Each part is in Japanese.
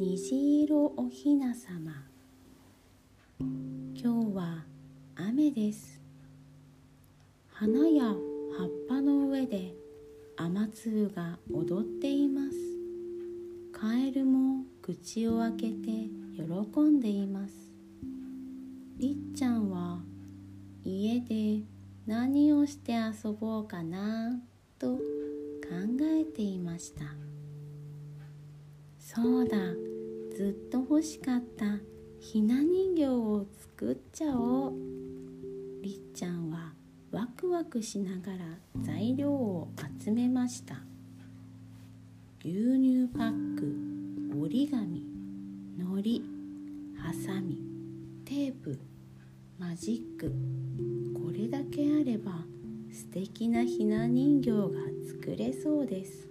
虹色おひなさま今日は雨です。花や葉っぱの上で雨粒が踊っています。カエルも口を開けて喜んでいます。りっちゃんは家で何をして遊ぼうかなと考えていました。そうだ。ずっと欲しかったひな人形を作っちゃおう。りっちゃんはワクワクしながら材料を集めました。牛乳パック折り紙のりハサミテープマジック。これだけあれば素敵なひな人形が作れそうです。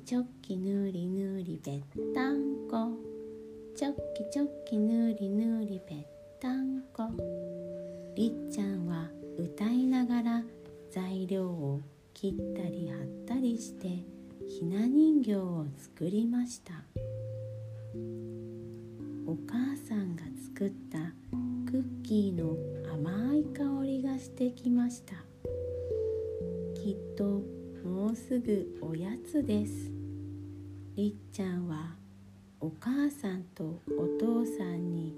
チョッキチョキヌーリヌーリぺったんこ。チョッキチョッキヌーリヌーリぺったんこ。りっちゃんは歌いながら材料を切ったり貼ったりしてひな人形を作りました。お母さんが作ったクッキーの甘い香りがしてきました。きっともうすぐおやつです。りっちゃんはお母さんとお父さんに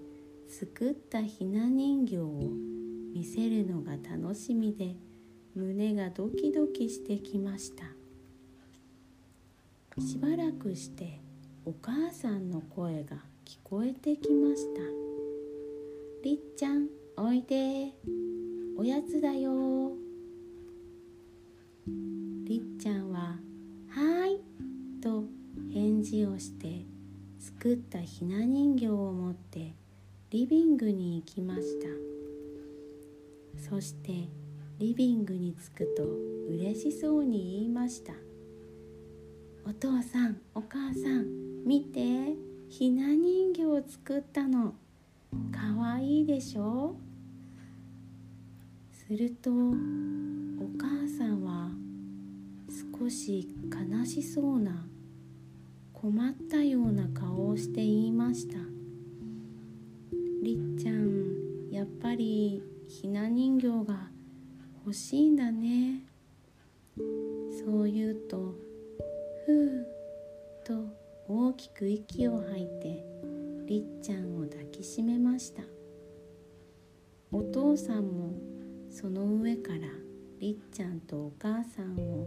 作ったひな人形を見せるのが楽しみで胸がドキドキしてきました。しばらくしてお母さんの声が聞こえてきました。りっちゃんおいで。おやつだよ。をして作ったひな人形を持ってリビングに行きました。そしてリビングに着くと嬉しそうに言いました。お父さんお母さん見てひな人形を作ったの。かわいいでしょ？するとお母さんは少し悲しそうな困ったような顔をして言いました。りっちゃんやっぱりひな人形が欲しいんだね。そう言うとふうと大きく息を吐いてりっちゃんを抱きしめました。お父さんもその上からりっちゃんとお母さんを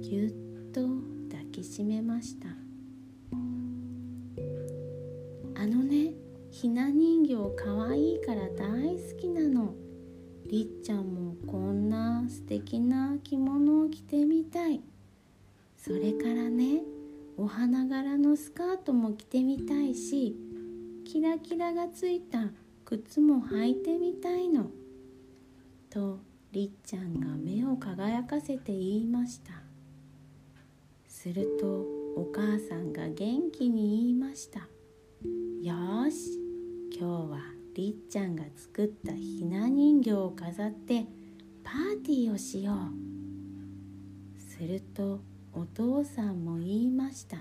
ぎゅっと抱きしめました。あのねひな人形かわいいから大好きなの。りっちゃんもこんな素敵な着物を着てみたい。それからねお花柄のスカートも着てみたいしキラキラがついた靴も履いてみたいの。とりっちゃんが目を輝かせて言いました。するとお母さんが元気に言いました。よし今日はりっちゃんが作ったひな人形を飾ってパーティーをしよう。するとお父さんも言いました。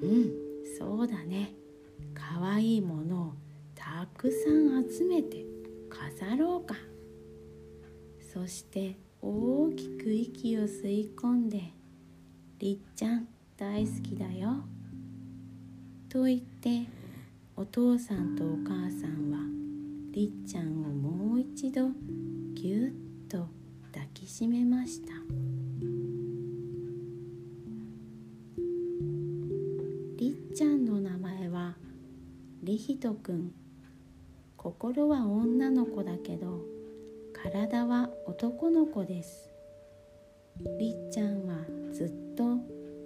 うんそうだね。かわいいものをたくさん集めて飾ろうか。そして大きく息を吸い込んで「りっちゃん大好きだよ」と言ってお父さんとお母さんはりっちゃんをもう一度ぎゅっと抱きしめました。りっちゃんの名前はりひとくん。心は女の子だけど体は男の子です。りっちゃんはずっと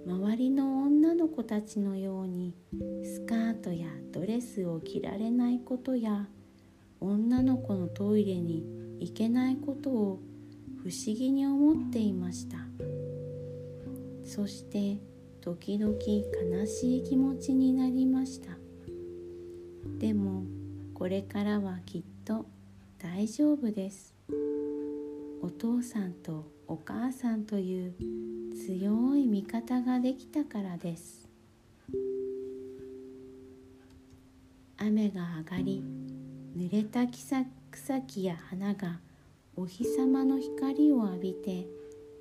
周りの女の子たちのようにスカートやドレスを着られないことや女の子のトイレに行けないことを不思議に思っていました。そして時々悲しい気持ちになりました。でもこれからはきっと大丈夫です。お父さんとさんという強い味方ができたからです。雨が上がり濡れた草木や花がお日様の光を浴びて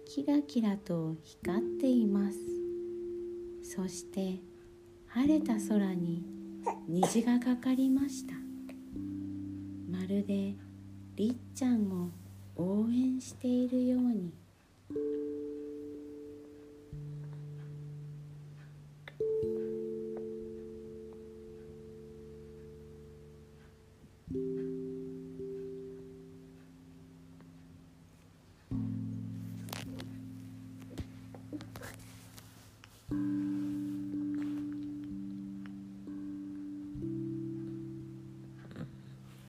キラキラと光っています。そして晴れた空に虹がかかりました。まるでりっちゃんを応援しているように。